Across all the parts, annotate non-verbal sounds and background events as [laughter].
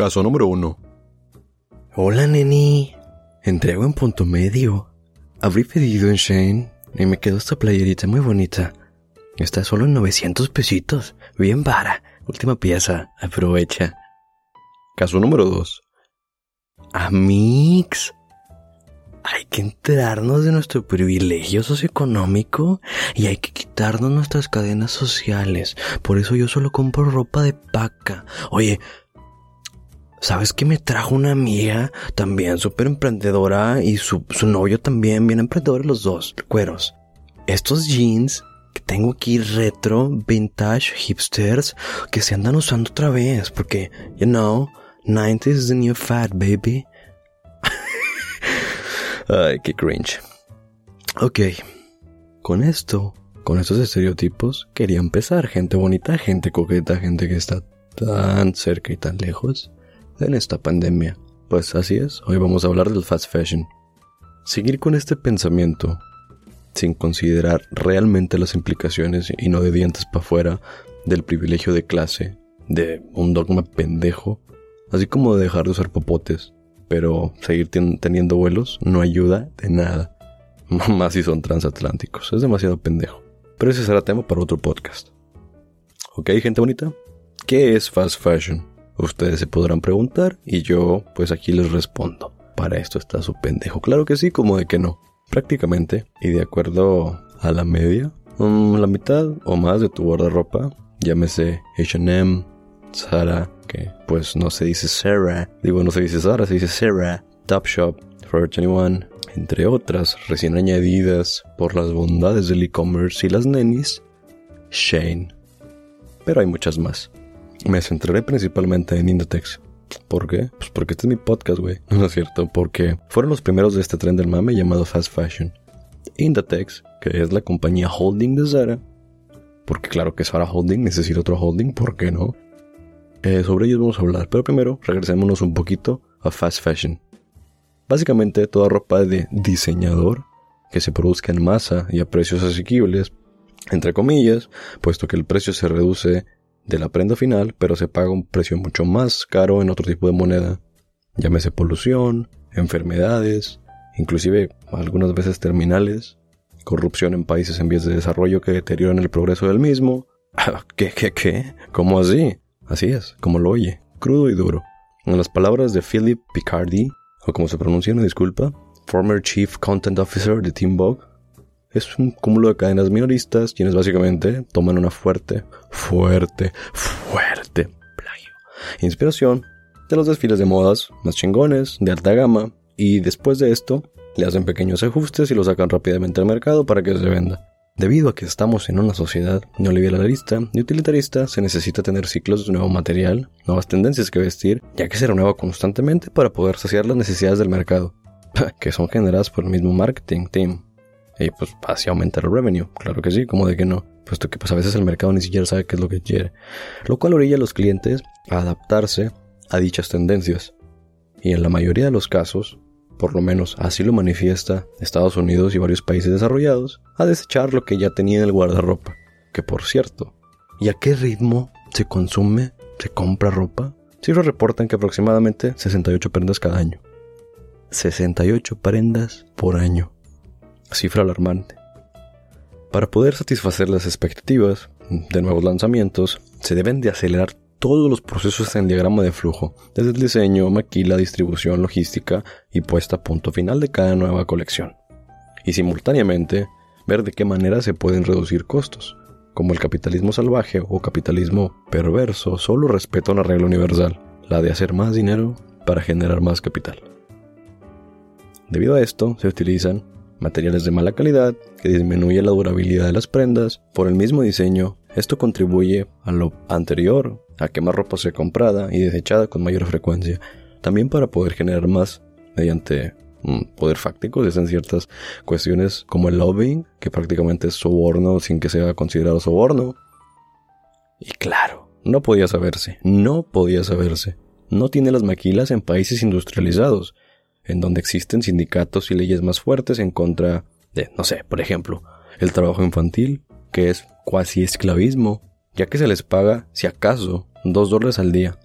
Caso número uno. Hola, neni. Entrego en punto medio. Abrí pedido en Shane y me quedó esta playerita muy bonita. Está solo en 900 pesitos. Bien vara. Última pieza. Aprovecha. Caso número dos. Amix. Hay que enterarnos de nuestro privilegio socioeconómico y hay que quitarnos nuestras cadenas sociales. Por eso yo solo compro ropa de paca. Oye, ¿sabes que me trajo una amiga también súper emprendedora y su, su novio también bien emprendedor los dos, cueros? Estos jeans que tengo aquí retro, vintage, hipsters, que se andan usando otra vez porque, you know, 90s is the new fad, baby. [laughs] Ay, qué cringe. Ok. Con esto, con estos estereotipos, quería empezar. Gente bonita, gente coqueta, gente que está tan cerca y tan lejos en esta pandemia. Pues así es, hoy vamos a hablar del fast fashion. Seguir con este pensamiento, sin considerar realmente las implicaciones y no de dientes para afuera del privilegio de clase, de un dogma pendejo, así como de dejar de usar popotes, pero seguir teniendo vuelos no ayuda de nada. [laughs] Más si son transatlánticos, es demasiado pendejo. Pero ese será tema para otro podcast. ¿Ok, gente bonita? ¿Qué es fast fashion? Ustedes se podrán preguntar y yo pues aquí les respondo. Para esto está su pendejo. Claro que sí, como de que no. Prácticamente, y de acuerdo a la media, um, la mitad o más de tu guardarropa, llámese HM, Zara, que pues no se dice Sarah, digo no se dice Zara, se dice Sarah, Topshop, Forever 21, entre otras recién añadidas por las bondades del e-commerce y las nenis, Shane. Pero hay muchas más. Me centraré principalmente en Indetex. ¿Por qué? Pues porque este es mi podcast, güey. [laughs] No es cierto, porque fueron los primeros de este tren del mame llamado fast fashion. Indetex, que es la compañía holding de Zara, porque claro que Zara Holding necesita otro holding, ¿por qué no? Eh, sobre ellos vamos a hablar, pero primero regresémonos un poquito a fast fashion. Básicamente toda ropa de diseñador que se produzca en masa y a precios asequibles, entre comillas, puesto que el precio se reduce de la prenda final, pero se paga un precio mucho más caro en otro tipo de moneda. Llámese polución, enfermedades, inclusive algunas veces terminales, corrupción en países en vías de desarrollo que deterioran el progreso del mismo. ¿Qué, qué, qué? ¿Cómo así? Así es, como lo oye, crudo y duro. En las palabras de Philip Picardi, o como se pronuncia, una disculpa, former Chief Content Officer de Team Vogue, es un cúmulo de cadenas minoristas quienes básicamente toman una fuerte, fuerte, fuerte plagio. Inspiración de los desfiles de modas más chingones, de alta gama, y después de esto le hacen pequeños ajustes y lo sacan rápidamente al mercado para que se venda. Debido a que estamos en una sociedad neoliberalista y utilitarista, se necesita tener ciclos de nuevo material, nuevas tendencias que vestir, ya que se renueva constantemente para poder saciar las necesidades del mercado, [laughs] que son generadas por el mismo marketing team y pues así aumentar el revenue. Claro que sí, como de que no. Puesto que pues a veces el mercado ni siquiera sabe qué es lo que quiere. Lo cual orilla a los clientes a adaptarse a dichas tendencias. Y en la mayoría de los casos, por lo menos así lo manifiesta Estados Unidos y varios países desarrollados, a desechar lo que ya tenía en el guardarropa. Que por cierto, ¿y a qué ritmo se consume, se compra ropa? Cifras reportan que aproximadamente 68 prendas cada año. 68 prendas por año cifra alarmante. Para poder satisfacer las expectativas de nuevos lanzamientos, se deben de acelerar todos los procesos en diagrama de flujo, desde el diseño, maquila, distribución, logística y puesta a punto final de cada nueva colección. Y simultáneamente, ver de qué manera se pueden reducir costos, como el capitalismo salvaje o capitalismo perverso solo respeta una regla universal, la de hacer más dinero para generar más capital. Debido a esto, se utilizan materiales de mala calidad, que disminuye la durabilidad de las prendas. Por el mismo diseño, esto contribuye a lo anterior, a que más ropa sea comprada y desechada con mayor frecuencia. También para poder generar más mediante mm, poder fáctico, en ciertas cuestiones como el lobbying, que prácticamente es soborno sin que sea considerado soborno. Y claro, no podía saberse, no podía saberse. No tiene las maquilas en países industrializados, en donde existen sindicatos y leyes más fuertes en contra de, no sé, por ejemplo, el trabajo infantil, que es cuasi esclavismo, ya que se les paga, si acaso, dos dólares al día.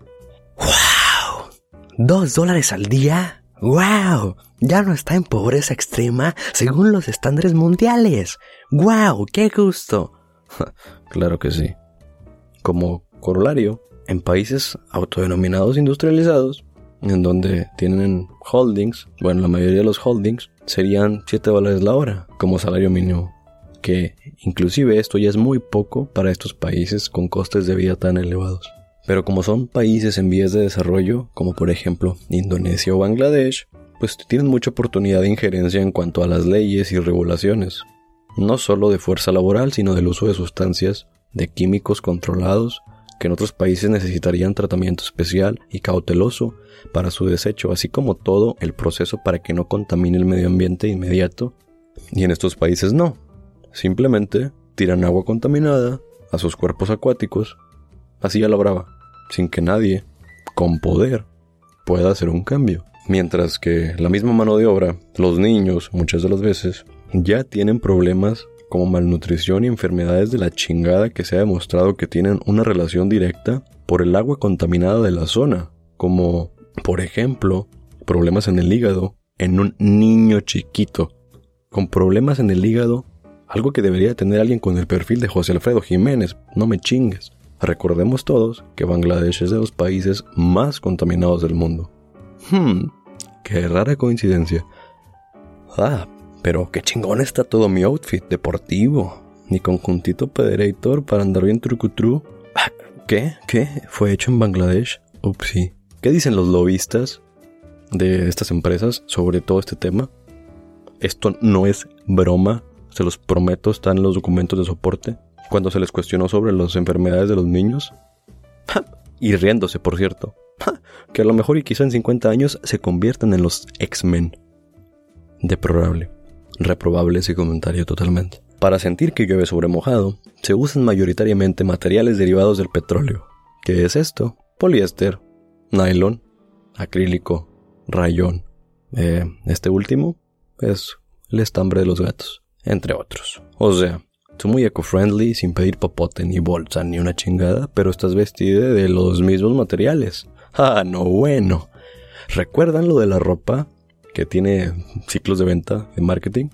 ¡Wow! ¿Dos dólares al día? ¡Wow! Ya no está en pobreza extrema según los estándares mundiales. ¡Wow! ¡Qué gusto! claro que sí. Como corolario, en países autodenominados industrializados, en donde tienen holdings, bueno, la mayoría de los holdings serían 7 dólares la hora como salario mínimo. Que inclusive esto ya es muy poco para estos países con costes de vida tan elevados. Pero como son países en vías de desarrollo, como por ejemplo Indonesia o Bangladesh, pues tienen mucha oportunidad de injerencia en cuanto a las leyes y regulaciones, no solo de fuerza laboral, sino del uso de sustancias, de químicos controlados, que en otros países necesitarían tratamiento especial y cauteloso para su desecho, así como todo el proceso para que no contamine el medio ambiente inmediato. Y en estos países no. Simplemente tiran agua contaminada a sus cuerpos acuáticos, así a la brava, sin que nadie, con poder, pueda hacer un cambio. Mientras que la misma mano de obra, los niños, muchas de las veces, ya tienen problemas como malnutrición y enfermedades de la chingada que se ha demostrado que tienen una relación directa por el agua contaminada de la zona, como por ejemplo problemas en el hígado en un niño chiquito, con problemas en el hígado, algo que debería tener alguien con el perfil de José Alfredo Jiménez, no me chingues. Recordemos todos que Bangladesh es de los países más contaminados del mundo. Hmm, qué rara coincidencia. Ah, pero qué chingón está todo mi outfit deportivo. Mi conjuntito pederator para andar bien trucutru. Ah, ¿Qué? ¿Qué? ¿Fue hecho en Bangladesh? Upsi. ¿Qué dicen los lobistas de estas empresas sobre todo este tema? Esto no es broma, se los prometo, están los documentos de soporte. Cuando se les cuestionó sobre las enfermedades de los niños. Y riéndose, por cierto. Que a lo mejor y quizá en 50 años se conviertan en los X-Men. Deplorable. Reprobable ese comentario totalmente. Para sentir que llueve sobre mojado, se usan mayoritariamente materiales derivados del petróleo. ¿Qué es esto? Poliéster, nylon, acrílico, rayón. Eh, este último es el estambre de los gatos, entre otros. O sea, tú muy eco-friendly sin pedir popote ni bolsa ni una chingada, pero estás vestida de los mismos materiales. [laughs] Ah, no bueno. ¿Recuerdan lo de la ropa que tiene ciclos de venta de marketing?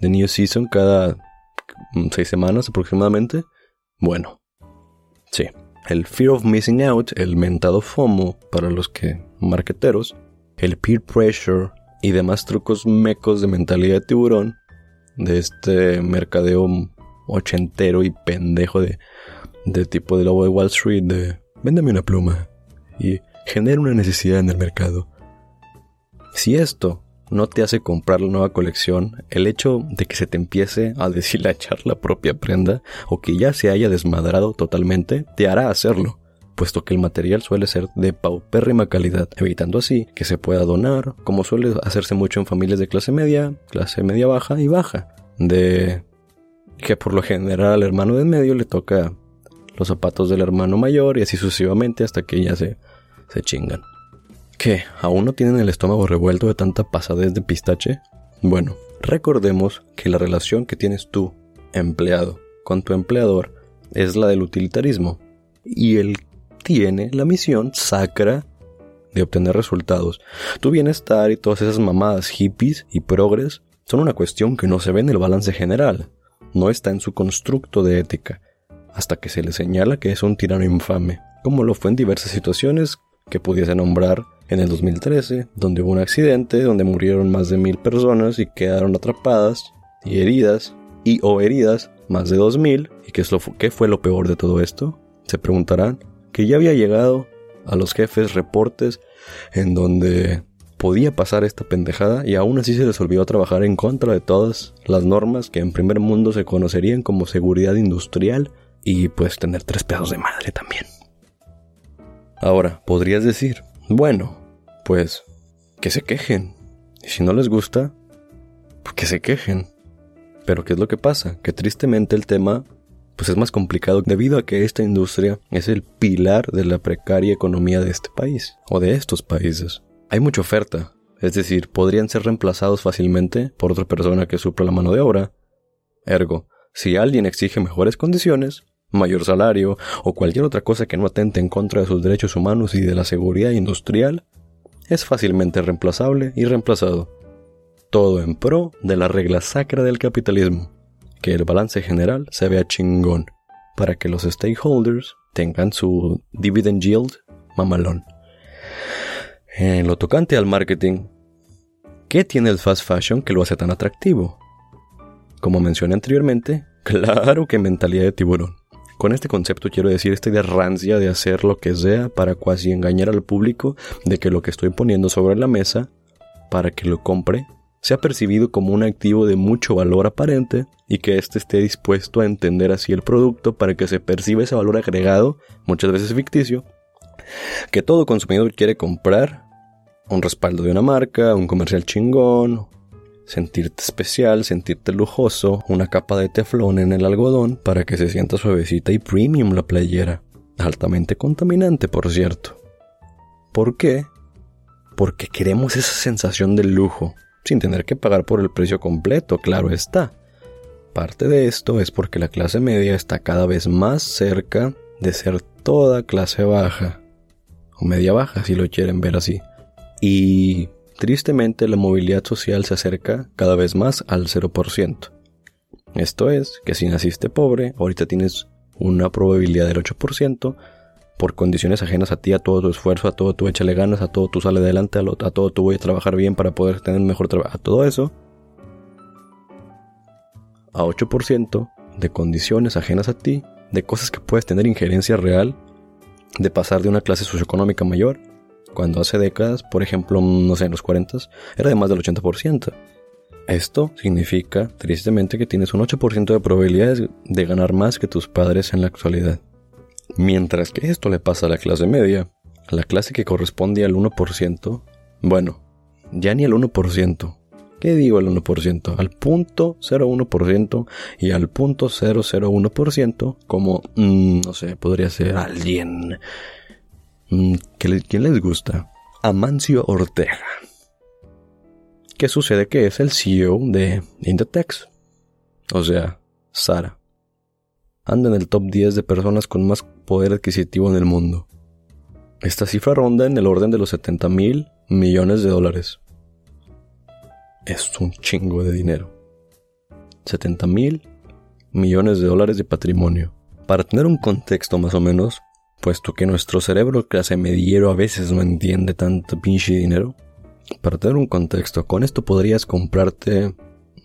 De New Season cada seis semanas aproximadamente. Bueno, sí. El fear of missing out, el mentado FOMO para los que marqueteros, el peer pressure y demás trucos mecos de mentalidad de tiburón de este mercadeo ochentero y pendejo de, de tipo de lobo de Wall Street de véndeme una pluma y genera una necesidad en el mercado. Si esto no te hace comprar la nueva colección, el hecho de que se te empiece a deshilachar la propia prenda o que ya se haya desmadrado totalmente, te hará hacerlo, puesto que el material suele ser de paupérrima calidad, evitando así que se pueda donar, como suele hacerse mucho en familias de clase media, clase media baja y baja, de que por lo general al hermano de medio le toca los zapatos del hermano mayor y así sucesivamente hasta que ya se, se chingan. ¿Qué? ¿Aún no tienen el estómago revuelto de tanta pasadez de pistache? Bueno, recordemos que la relación que tienes tú, empleado, con tu empleador es la del utilitarismo. Y él tiene la misión sacra de obtener resultados. Tu bienestar y todas esas mamadas hippies y progres son una cuestión que no se ve en el balance general. No está en su constructo de ética, hasta que se le señala que es un tirano infame, como lo fue en diversas situaciones que pudiese nombrar en el 2013, donde hubo un accidente donde murieron más de mil personas y quedaron atrapadas y heridas y o heridas más de dos mil. ¿Y qué, es lo, fue lo peor de todo esto? Se preguntarán que ya había llegado a los jefes reportes en donde podía pasar esta pendejada y aún así se les olvidó trabajar en contra de todas las normas que en primer mundo se conocerían como seguridad industrial y pues tener tres pedos de madre también. Ahora, podrías decir, bueno, pues que se quejen. Y si no les gusta, pues que se quejen. Pero ¿qué es lo que pasa? Que tristemente el tema pues es más complicado debido a que esta industria es el pilar de la precaria economía de este país o de estos países. Hay mucha oferta, es decir, podrían ser reemplazados fácilmente por otra persona que supla la mano de obra. Ergo, si alguien exige mejores condiciones, mayor salario o cualquier otra cosa que no atente en contra de sus derechos humanos y de la seguridad industrial, es fácilmente reemplazable y reemplazado. Todo en pro de la regla sacra del capitalismo, que el balance general se vea chingón, para que los stakeholders tengan su dividend yield mamalón. En lo tocante al marketing, ¿qué tiene el fast fashion que lo hace tan atractivo? Como mencioné anteriormente, [laughs] claro que mentalidad de tiburón. Con este concepto quiero decir esta idea rancia de hacer lo que sea para casi engañar al público de que lo que estoy poniendo sobre la mesa para que lo compre sea percibido como un activo de mucho valor aparente y que éste esté dispuesto a entender así el producto para que se perciba ese valor agregado, muchas veces ficticio, que todo consumidor quiere comprar, un respaldo de una marca, un comercial chingón, sentirte especial, sentirte lujoso, una capa de teflón en el algodón para que se sienta suavecita y premium la playera. Altamente contaminante, por cierto. ¿Por qué? Porque queremos esa sensación de lujo, sin tener que pagar por el precio completo, claro está. Parte de esto es porque la clase media está cada vez más cerca de ser toda clase baja, o media baja si lo quieren ver así. Y Tristemente, la movilidad social se acerca cada vez más al 0%. Esto es, que si naciste pobre, ahorita tienes una probabilidad del 8%, por condiciones ajenas a ti, a todo tu esfuerzo, a todo tu échale ganas, a todo tu sale adelante, a, a todo tu voy a trabajar bien para poder tener un mejor trabajo, a todo eso, a 8% de condiciones ajenas a ti, de cosas que puedes tener injerencia real, de pasar de una clase socioeconómica mayor cuando hace décadas, por ejemplo, no sé, en los 40, era de más del 80%. Esto significa, tristemente, que tienes un 8% de probabilidades de ganar más que tus padres en la actualidad. Mientras que esto le pasa a la clase media, a la clase que corresponde al 1%, bueno, ya ni al 1%. ¿Qué digo el 1%? Al punto 0,1% y al punto 001% como, mm, no sé, podría ser alguien ¿Quién les gusta? Amancio Ortega. ¿Qué sucede? Que es el CEO de Inditex. O sea, Sara. Anda en el top 10 de personas con más poder adquisitivo en el mundo. Esta cifra ronda en el orden de los 70 mil millones de dólares. Es un chingo de dinero. 70 mil millones de dólares de patrimonio. Para tener un contexto más o menos, puesto que nuestro cerebro clase mediero a veces no entiende tanto pinche dinero. Para tener un contexto, con esto podrías comprarte 1.5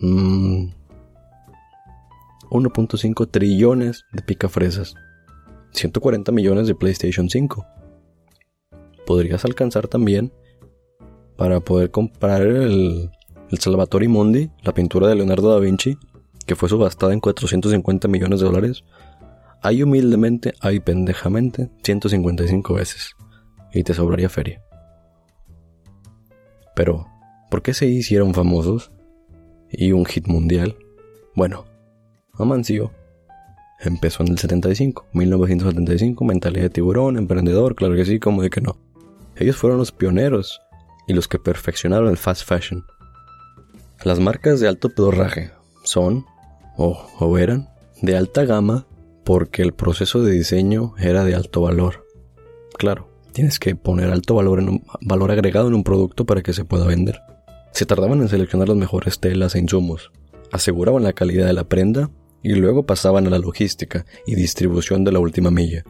mm, trillones de picafresas, 140 millones de PlayStation 5. Podrías alcanzar también para poder comprar el, el Salvatore Mundi, la pintura de Leonardo da Vinci, que fue subastada en 450 millones de dólares hay humildemente, hay pendejamente 155 veces. Y te sobraría feria. Pero, ¿por qué se hicieron famosos? Y un hit mundial. Bueno, Amancio empezó en el 75, 1975, mentalidad de tiburón, emprendedor, claro que sí, como de que no. Ellos fueron los pioneros y los que perfeccionaron el fast fashion. Las marcas de alto pedorraje son, o, o eran, de alta gama porque el proceso de diseño era de alto valor. Claro, tienes que poner alto valor, en valor agregado en un producto para que se pueda vender. Se tardaban en seleccionar las mejores telas e insumos, aseguraban la calidad de la prenda y luego pasaban a la logística y distribución de la última milla.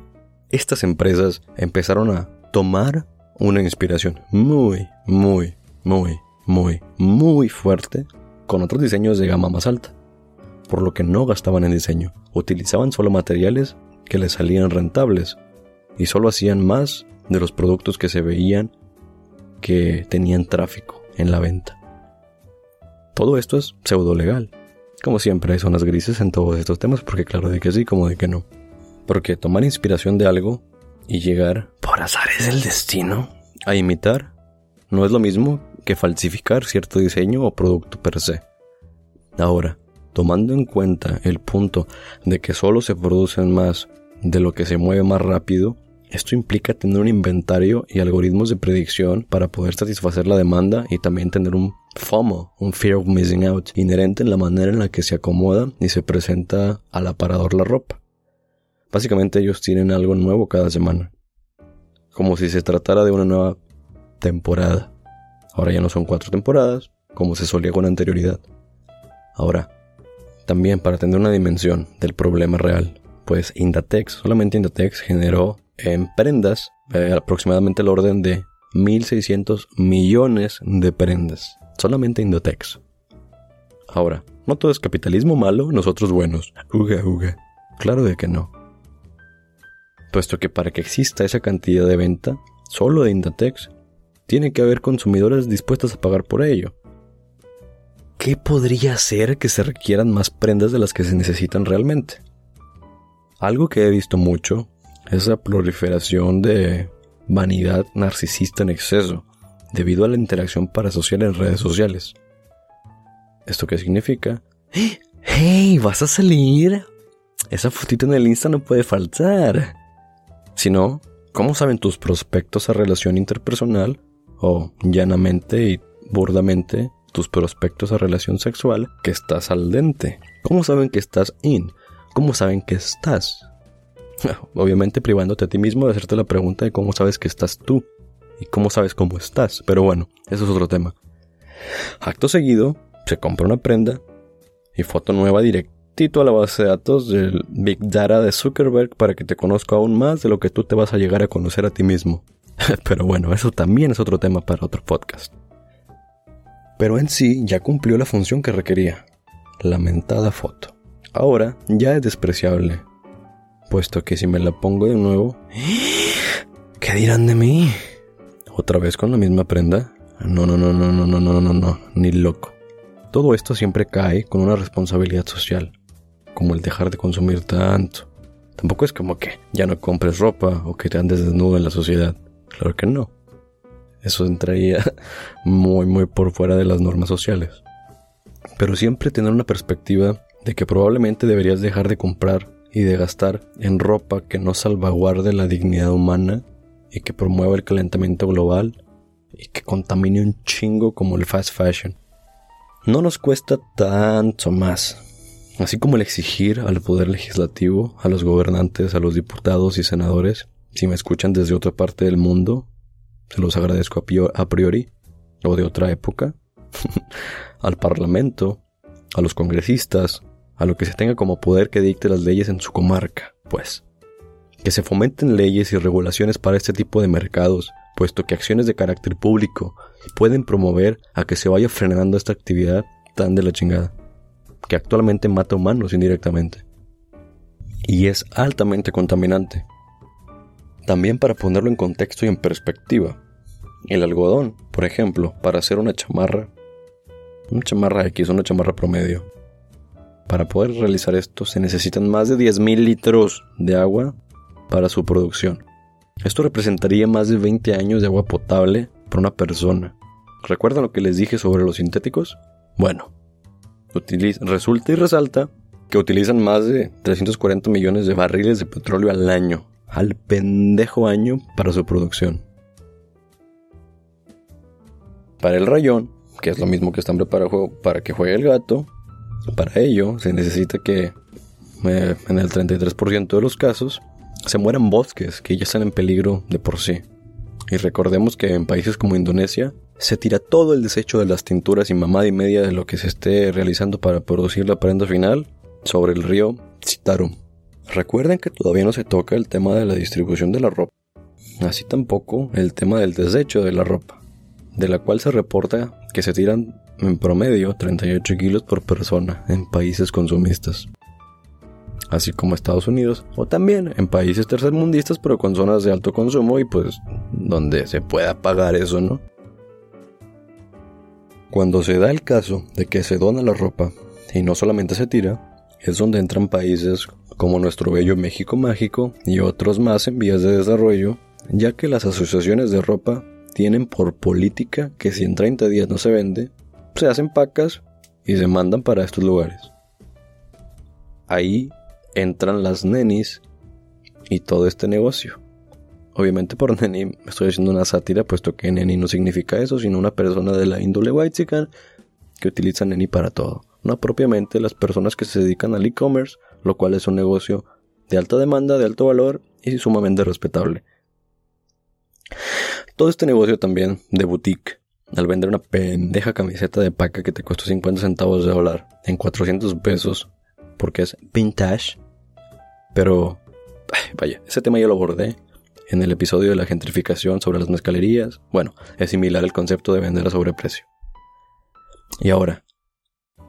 Estas empresas empezaron a tomar una inspiración muy, muy, muy, muy, muy fuerte con otros diseños de gama más alta por lo que no gastaban en diseño. Utilizaban solo materiales que les salían rentables y solo hacían más de los productos que se veían que tenían tráfico en la venta. Todo esto es pseudo legal. Como siempre hay zonas grises en todos estos temas porque claro de que sí como de que no. Porque tomar inspiración de algo y llegar por azares del destino a imitar no es lo mismo que falsificar cierto diseño o producto per se. Ahora, tomando en cuenta el punto de que solo se producen más de lo que se mueve más rápido, esto implica tener un inventario y algoritmos de predicción para poder satisfacer la demanda y también tener un FOMO, un Fear of Missing Out, inherente en la manera en la que se acomoda y se presenta al aparador la ropa. Básicamente ellos tienen algo nuevo cada semana, como si se tratara de una nueva temporada. Ahora ya no son cuatro temporadas, como se solía con anterioridad. Ahora, también para tener una dimensión del problema real, pues Indatex, solamente Indatex generó en prendas eh, aproximadamente el orden de 1.600 millones de prendas. Solamente Indatex. Ahora, no todo es capitalismo malo, nosotros buenos. Uga, uga. Claro de que no. Puesto que para que exista esa cantidad de venta, solo de Indatex, tiene que haber consumidores dispuestos a pagar por ello. ¿Qué podría hacer que se requieran más prendas de las que se necesitan realmente? Algo que he visto mucho es la proliferación de vanidad narcisista en exceso, debido a la interacción parasocial en redes sociales. ¿Esto qué significa? [gasps] ¡Hey! ¿Vas a salir? Esa fotito en el Insta no puede faltar. Si no, ¿cómo saben tus prospectos a relación interpersonal o llanamente y burdamente tus prospectos a relación sexual que estás al dente? ¿Cómo saben que estás in? ¿Cómo saben que estás? [laughs] Obviamente privándote a ti mismo de hacerte la pregunta de cómo sabes que estás tú y cómo sabes cómo estás. Pero bueno, eso es otro tema. Acto seguido, se compra una prenda y foto nueva directito a la base de datos del Big Data de Zuckerberg para que te conozca aún más de lo que tú te vas a llegar a conocer a ti mismo. [laughs] Pero bueno, eso también es otro tema para otro podcast. Pero en sí ya cumplió la función que requería. Lamentada foto. Ahora ya es despreciable. Puesto que si me la pongo de nuevo... [gasps] ¿Qué dirán de mí? ¿Otra vez con la misma prenda? No, no, no, no, no, no, no, no, no, ni loco. Todo esto siempre cae con una responsabilidad social, como el dejar de consumir tanto. Tampoco es como que ya no compres ropa o que te andes desnudo en la sociedad. Claro que no. Eso entraría muy, muy por fuera de las normas sociales. Pero siempre tener una perspectiva de que probablemente deberías dejar de comprar y de gastar en ropa que no salvaguarde la dignidad humana y que promueva el calentamiento global y que contamine un chingo como el fast fashion. No nos cuesta tanto más. Así como el exigir al poder legislativo, a los gobernantes, a los diputados y senadores, si me escuchan desde otra parte del mundo, se los agradezco a priori, o de otra época, [laughs] al parlamento, a los congresistas, a lo que se tenga como poder que dicte las leyes en su comarca, pues. Que se fomenten leyes y regulaciones para este tipo de mercados, puesto que acciones de carácter público pueden promover a que se vaya frenando esta actividad tan de la chingada, que actualmente mata humanos indirectamente. Y es altamente contaminante. También para ponerlo en contexto y en perspectiva, el algodón, por ejemplo, para hacer una chamarra, una chamarra X, una chamarra promedio, para poder realizar esto se necesitan más de 10.000 litros de agua para su producción. Esto representaría más de 20 años de agua potable para una persona. ¿Recuerdan lo que les dije sobre los sintéticos? Bueno, resulta y resalta que utilizan más de 340 millones de barriles de petróleo al año, al pendejo año para su producción. Para el rayón, que es lo mismo que están preparados para que juegue el gato, para ello, se necesita que eh, en el 33% de los casos se mueran bosques que ya están en peligro de por sí. Y recordemos que en países como Indonesia se tira todo el desecho de las tinturas y mamada y media de lo que se esté realizando para producir la prenda final sobre el río Citarum. Recuerden que todavía no se toca el tema de la distribución de la ropa, así tampoco el tema del desecho de la ropa, de la cual se reporta que se tiran en promedio 38 kilos por persona en países consumistas, así como Estados Unidos, o también en países tercermundistas pero con zonas de alto consumo y pues donde se pueda pagar eso, ¿no? Cuando se da el caso de que se dona la ropa y no solamente se tira, es donde entran países como nuestro bello México Mágico y otros más en vías de desarrollo, ya que las asociaciones de ropa tienen por política que si en 30 días no se vende, se hacen pacas y se mandan para estos lugares. Ahí entran las nenis y todo este negocio. Obviamente por neni estoy haciendo una sátira, puesto que neni no significa eso, sino una persona de la índole white que utiliza neni para todo. No propiamente las personas que se dedican al e-commerce, lo cual es un negocio de alta demanda, de alto valor y sumamente respetable. Todo este negocio también de boutique, al vender una pendeja camiseta de paca que te costó 50 centavos de dólar en 400 pesos, porque es vintage. Pero, vaya, ese tema ya lo abordé en el episodio de la gentrificación sobre las mezcalerías. Bueno, es similar el concepto de vender a sobreprecio. Y ahora,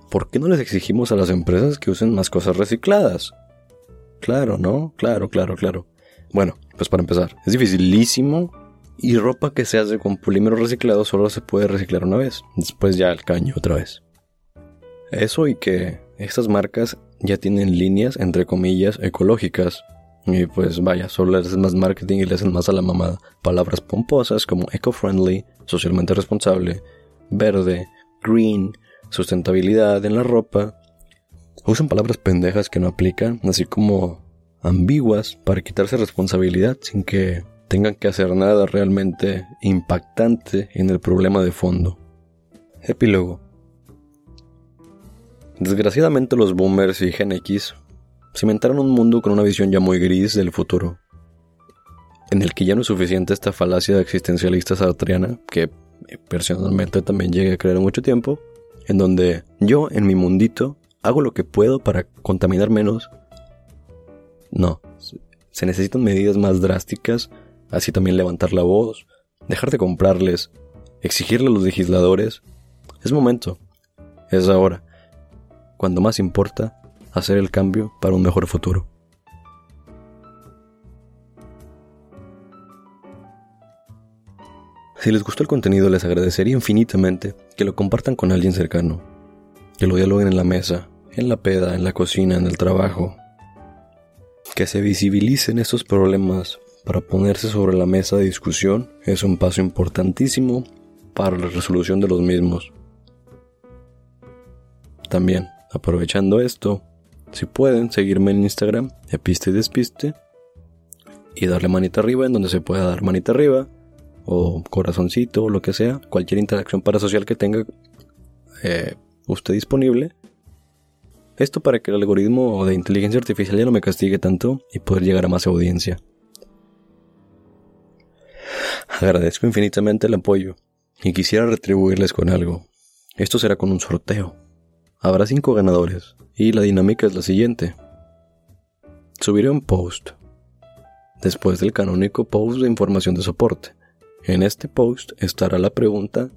¿por qué no les exigimos a las empresas que usen más cosas recicladas? Claro, ¿no? Claro, claro, claro. Bueno, pues para empezar, es dificilísimo y ropa que se hace con polímero reciclado solo se puede reciclar una vez, después ya al caño otra vez. Eso y que estas marcas ya tienen líneas entre comillas ecológicas. Y pues vaya, solo les hacen más marketing y le hacen más a la mamada. Palabras pomposas como eco-friendly, socialmente responsable, verde, green, sustentabilidad en la ropa. Usan palabras pendejas que no aplican, así como ambiguas para quitarse responsabilidad sin que tengan que hacer nada realmente impactante en el problema de fondo. Epílogo. Desgraciadamente los boomers y Gen X cimentaron un mundo con una visión ya muy gris del futuro, en el que ya no es suficiente esta falacia existencialista sartriana, que personalmente también llegué a creer mucho tiempo, en donde yo en mi mundito hago lo que puedo para contaminar menos. No, se necesitan medidas más drásticas así también levantar la voz, dejar de comprarles, exigirle a los legisladores. Es momento, es ahora, cuando más importa hacer el cambio para un mejor futuro. Si les gustó el contenido les agradecería infinitamente que lo compartan con alguien cercano, que lo dialoguen en la mesa, en la peda, en la cocina, en el trabajo, que se visibilicen estos problemas para ponerse sobre la mesa de discusión es un paso importantísimo para la resolución de los mismos. También, aprovechando esto, si pueden seguirme en Instagram, episte y despiste, y darle manita arriba en donde se pueda dar manita arriba, o corazoncito, o lo que sea, cualquier interacción parasocial que tenga eh, usted disponible. Esto para que el algoritmo de inteligencia artificial ya no me castigue tanto y poder llegar a más audiencia. Agradezco infinitamente el apoyo y quisiera retribuirles con algo. Esto será con un sorteo. Habrá cinco ganadores y la dinámica es la siguiente. Subiré un post después del canónico post de información de soporte. En este post estará la pregunta,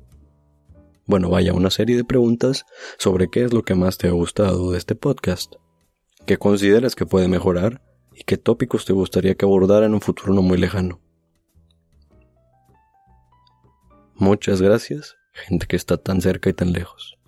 bueno, vaya una serie de preguntas sobre qué es lo que más te ha gustado de este podcast, qué consideras que puede mejorar y qué tópicos te gustaría que abordara en un futuro no muy lejano. Muchas gracias, gente que está tan cerca y tan lejos.